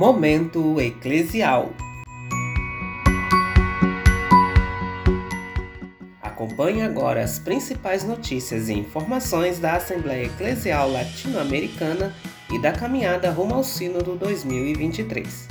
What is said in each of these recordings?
Momento Eclesial Acompanhe agora as principais notícias e informações da Assembleia Eclesial Latino-Americana e da caminhada rumo ao Sínodo 2023.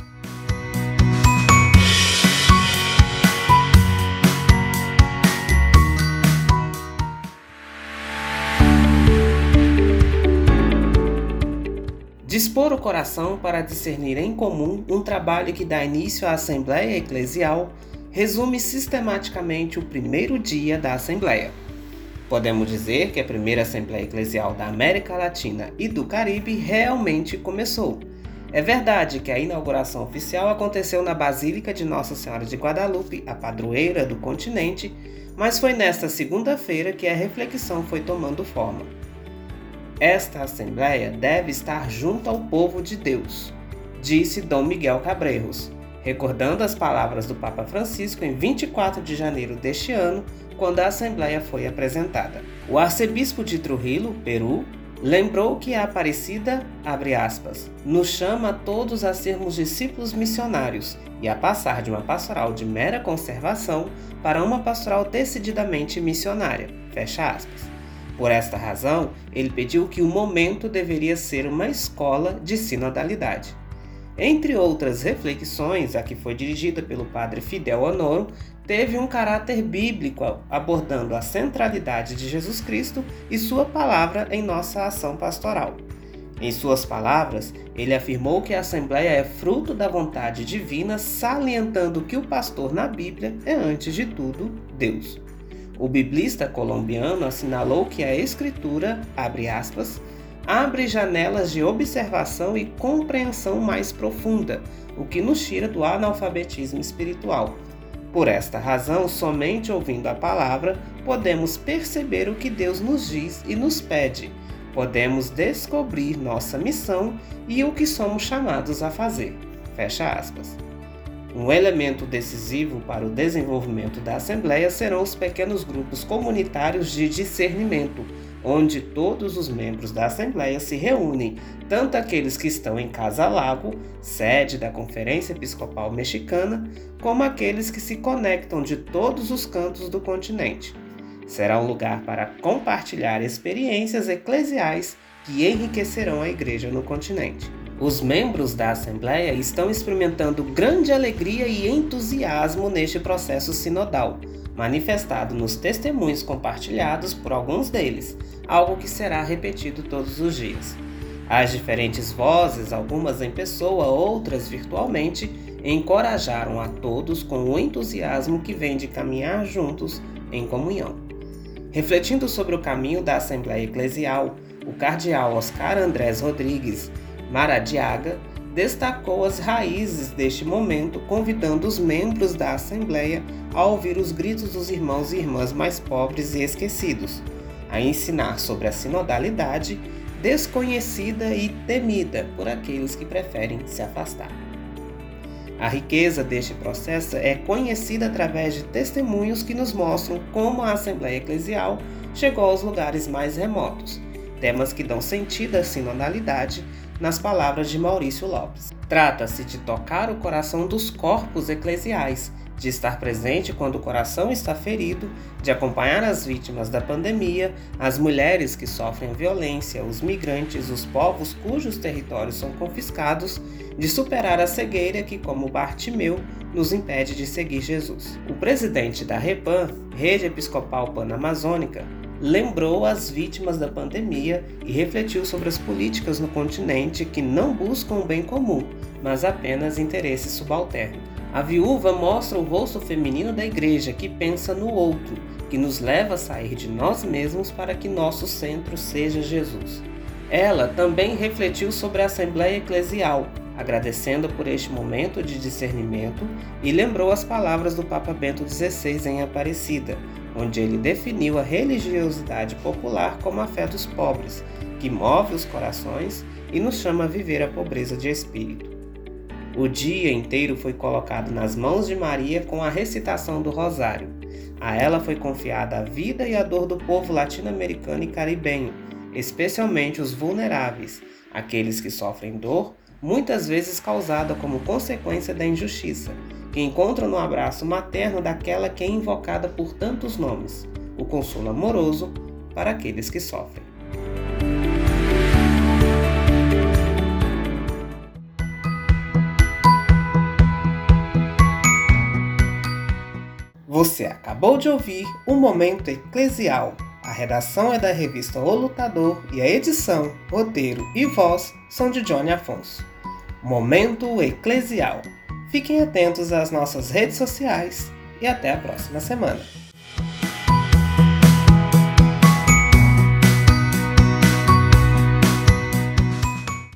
Dispor o coração para discernir em comum um trabalho que dá início à Assembleia Eclesial resume sistematicamente o primeiro dia da Assembleia. Podemos dizer que a primeira Assembleia Eclesial da América Latina e do Caribe realmente começou. É verdade que a inauguração oficial aconteceu na Basílica de Nossa Senhora de Guadalupe, a padroeira do continente, mas foi nesta segunda-feira que a reflexão foi tomando forma. Esta Assembleia deve estar junto ao povo de Deus, disse Dom Miguel Cabreiros, recordando as palavras do Papa Francisco em 24 de janeiro deste ano, quando a Assembleia foi apresentada. O arcebispo de Trujillo, Peru, lembrou que a Aparecida, abre aspas, nos chama a todos a sermos discípulos missionários e a passar de uma pastoral de mera conservação para uma pastoral decididamente missionária, fecha aspas. Por esta razão, ele pediu que o momento deveria ser uma escola de sinodalidade. Entre outras reflexões, a que foi dirigida pelo padre Fidel Honoro, teve um caráter bíblico, abordando a centralidade de Jesus Cristo e sua palavra em nossa ação pastoral. Em suas palavras, ele afirmou que a Assembleia é fruto da vontade divina, salientando que o pastor na Bíblia é, antes de tudo, Deus. O biblista colombiano assinalou que a escritura, abre aspas, abre janelas de observação e compreensão mais profunda, o que nos tira do analfabetismo espiritual. Por esta razão, somente ouvindo a palavra, podemos perceber o que Deus nos diz e nos pede. Podemos descobrir nossa missão e o que somos chamados a fazer. Fecha aspas. Um elemento decisivo para o desenvolvimento da Assembleia serão os pequenos grupos comunitários de discernimento, onde todos os membros da Assembleia se reúnem, tanto aqueles que estão em Casa Lago, sede da Conferência Episcopal Mexicana, como aqueles que se conectam de todos os cantos do continente. Será um lugar para compartilhar experiências eclesiais que enriquecerão a Igreja no continente. Os membros da Assembleia estão experimentando grande alegria e entusiasmo neste processo sinodal, manifestado nos testemunhos compartilhados por alguns deles, algo que será repetido todos os dias. As diferentes vozes, algumas em pessoa, outras virtualmente, encorajaram a todos com o entusiasmo que vem de caminhar juntos em comunhão. Refletindo sobre o caminho da Assembleia Eclesial, o cardeal Oscar Andrés Rodrigues Maradiaga destacou as raízes deste momento, convidando os membros da Assembleia a ouvir os gritos dos irmãos e irmãs mais pobres e esquecidos, a ensinar sobre a sinodalidade desconhecida e temida por aqueles que preferem se afastar. A riqueza deste processo é conhecida através de testemunhos que nos mostram como a Assembleia Eclesial chegou aos lugares mais remotos, temas que dão sentido à sinodalidade nas palavras de Maurício Lopes. Trata-se de tocar o coração dos corpos eclesiais, de estar presente quando o coração está ferido, de acompanhar as vítimas da pandemia, as mulheres que sofrem violência, os migrantes, os povos cujos territórios são confiscados, de superar a cegueira que, como Bartimeu, nos impede de seguir Jesus. O presidente da REPAN, Rede Episcopal Pan-Amazônica, lembrou as vítimas da pandemia e refletiu sobre as políticas no continente que não buscam o bem comum, mas apenas interesses subalternos. A viúva mostra o rosto feminino da igreja que pensa no outro, que nos leva a sair de nós mesmos para que nosso centro seja Jesus. Ela também refletiu sobre a Assembleia Eclesial, agradecendo por este momento de discernimento e lembrou as palavras do Papa Bento XVI em Aparecida, onde ele definiu a religiosidade popular como a fé dos pobres, que move os corações e nos chama a viver a pobreza de espírito. O dia inteiro foi colocado nas mãos de Maria com a recitação do Rosário. A ela foi confiada a vida e a dor do povo latino-americano e caribenho, especialmente os vulneráveis, aqueles que sofrem dor, muitas vezes causada como consequência da injustiça, que encontra no abraço materno daquela que é invocada por tantos nomes, o consolo amoroso para aqueles que sofrem. Você acabou de ouvir o Momento Eclesial. A redação é da revista O Lutador e a edição, roteiro e voz são de Johnny Afonso. Momento Eclesial. Fiquem atentos às nossas redes sociais e até a próxima semana.